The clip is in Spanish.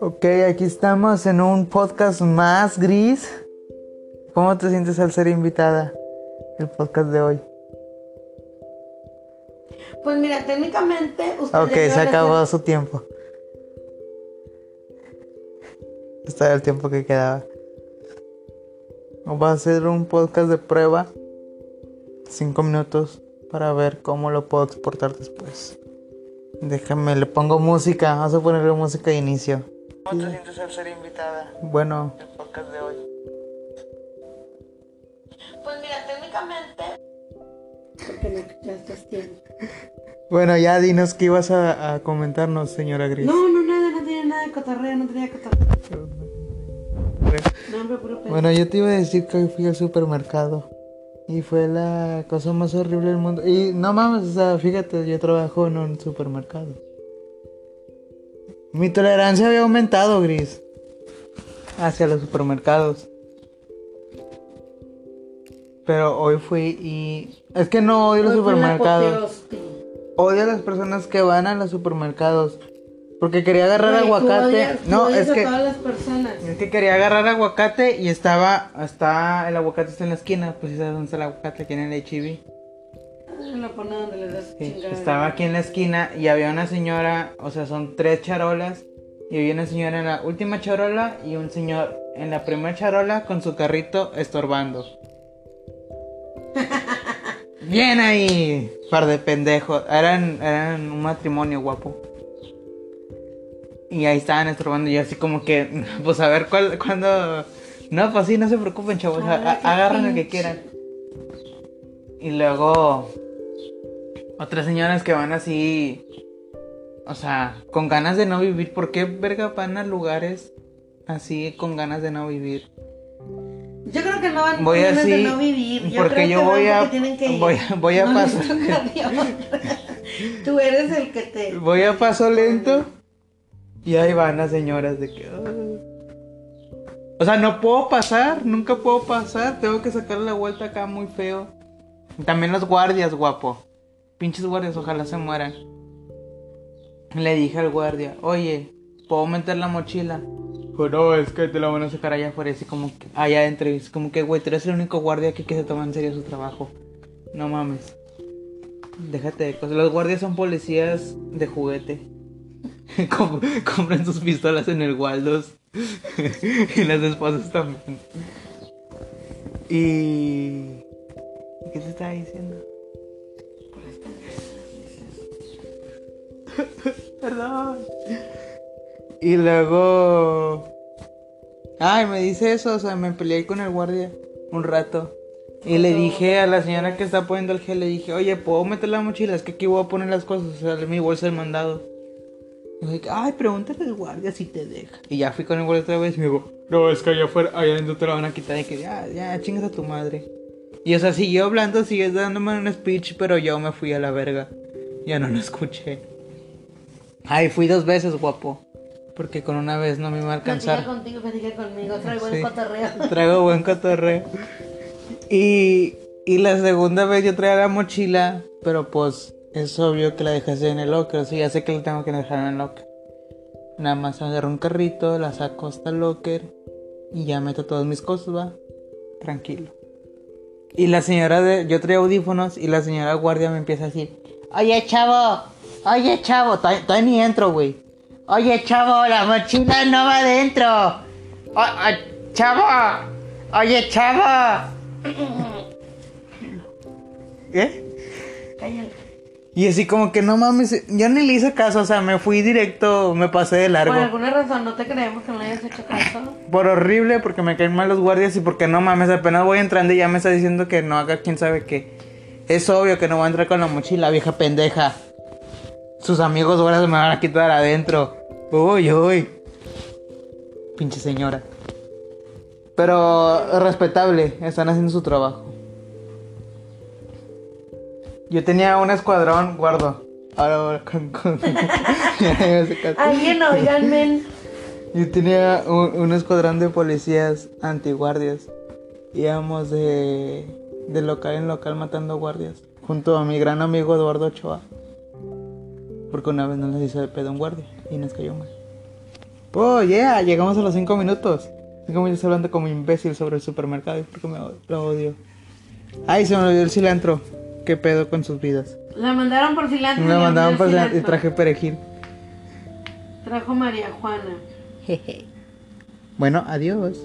Ok, aquí estamos en un podcast más gris. ¿Cómo te sientes al ser invitada? El podcast de hoy. Pues mira, técnicamente usted Ok, se acabó hacer- su tiempo. Este era el tiempo que quedaba. Va a ser un podcast de prueba. Cinco minutos para ver cómo lo puedo exportar después. Déjame, le pongo música. Vamos a ponerle música de inicio. ¿Cómo te sientes al ser invitada? Bueno, el podcast de hoy. Pues mira, técnicamente. Porque me escuchaste tiempo. Bueno, ya dinos qué ibas a, a comentarnos, señora Gris. No, no, nada, no tenía nada de cotorreo, no tenía cotorreo. No, hombre, puro pedo. Bueno, yo te iba a decir que hoy fui al supermercado y fue la cosa más horrible del mundo. Y no mames, o sea, fíjate, yo trabajo en un supermercado. Mi tolerancia había aumentado, Gris, hacia los supermercados. Pero hoy fui y... Es que no odio los Hoy supermercados. Odio a las personas que van a los supermercados. Porque quería agarrar aguacate. odias- no, es que... todas las personas. Es que quería agarrar aguacate y estaba, está, el aguacate está en la esquina, pues sabes dónde está el aguacate, aquí en el. Ah, Lo pone donde le das Sí, estaba aquí en la esquina y había una señora, o sea, son tres charolas, y había una señora en la última charola y un señor en la primera charola con su carrito estorbando. Bien ahí, par de pendejos, eran, eran un matrimonio guapo. Y ahí estaban estorbando y yo así como que, pues a ver cuál, cuándo... No, pues sí, no se preocupen, chavos, a- agarren el que quieran. Y luego otras señoras que van así, o sea, con ganas de no vivir. ¿Por qué verga van a lugares así con ganas de no vivir? Yo creo que no van Voy ganas así, de no vivir. Yo porque creo yo que voy van a- porque que voy a- voy a No pasar-. Tú eres el que te. Voy a paso lento y ahí van las señoras de que... O sea, no puedo pasar, nunca puedo pasar, tengo que sacar la vuelta acá muy feo. También los guardias, guapo. Pinches guardias, ojalá se mueran. Le dije al guardia, oye, ¿puedo meter la mochila? Dijo, no, es que te la van a sacar allá afuera, así como que, allá adentro. Y es como que, güey, tú eres el único guardia aquí que se toma en serio su trabajo. No mames. Déjate de cosas. Los guardias son policías de juguete. Com- compran sus pistolas en el Waldos. y las esposas también. Y... ¿Qué te estaba diciendo? Perdón. Y luego... Ay, me dice eso, o sea, me peleé con el guardia un rato. Y le dije a la señora que está poniendo el gel, le dije, oye, ¿puedo meter la mochila? Es que aquí voy a poner las cosas, o sea, mi bolsa del mandado. Y dije, ay, pregúntale al guardia si te deja. Y ya fui con el guardia otra vez y me dijo, no, es que allá afuera, allá adentro te la van a quitar. Y que ya, ya, chingas a tu madre. Y o sea, siguió hablando, siguió dándome un speech, pero yo me fui a la verga. Ya no lo escuché. Ay, fui dos veces, guapo. Porque con una vez no me iba a Platica alcanzar. contigo, platica conmigo. Traigo Sí. el cotorreo. Traigo buen cotorreo. Y, y la segunda vez yo traía la mochila, pero pues es obvio que la dejaste en el locker. O sea, ya sé que la tengo que dejar en el locker. Nada más agarro un carrito, la saco hasta el locker y ya meto todas mis cosas, va. Tranquilo. Y la señora de. Yo traía audífonos y la señora guardia me empieza a decir: Oye, chavo, oye, chavo, todavía ni entro, güey. Oye, chavo, la mochila no va adentro. O- o- chavo, oye, chavo. ¿Qué? Cállate. Y así como que no mames, yo ni le hice caso, o sea, me fui directo, me pasé de largo. Por alguna razón no te creemos que no le hayas hecho caso. Por horrible, porque me caen mal los guardias y porque no mames, apenas voy entrando y ya me está diciendo que no haga quién sabe qué. Es obvio que no voy a entrar con la mochila, vieja pendeja. Sus amigos ahora se me van a quitar adentro. Uy, uy. Pinche señora. Pero respetable, están haciendo su trabajo. Yo tenía un escuadrón, guardo. Ahora, ahora, con, con-. Alguien, oigan, men. Yo tenía un, un escuadrón de policías antiguardias. Íbamos de, de local en local matando guardias. Junto a mi gran amigo Eduardo Ochoa. Porque una vez no les hizo de pedo un guardia y nos cayó mal. Oh, yeah, llegamos a los 5 minutos. 5 minutos hablando como imbécil sobre el supermercado y porque me lo odio. Ay, se me olvidó el cilantro. ¿Qué pedo con sus vidas? La mandaron por cilantro. Mandaban olvidó por cilantro y traje perejil. Trajo María Juana. Bueno, adiós.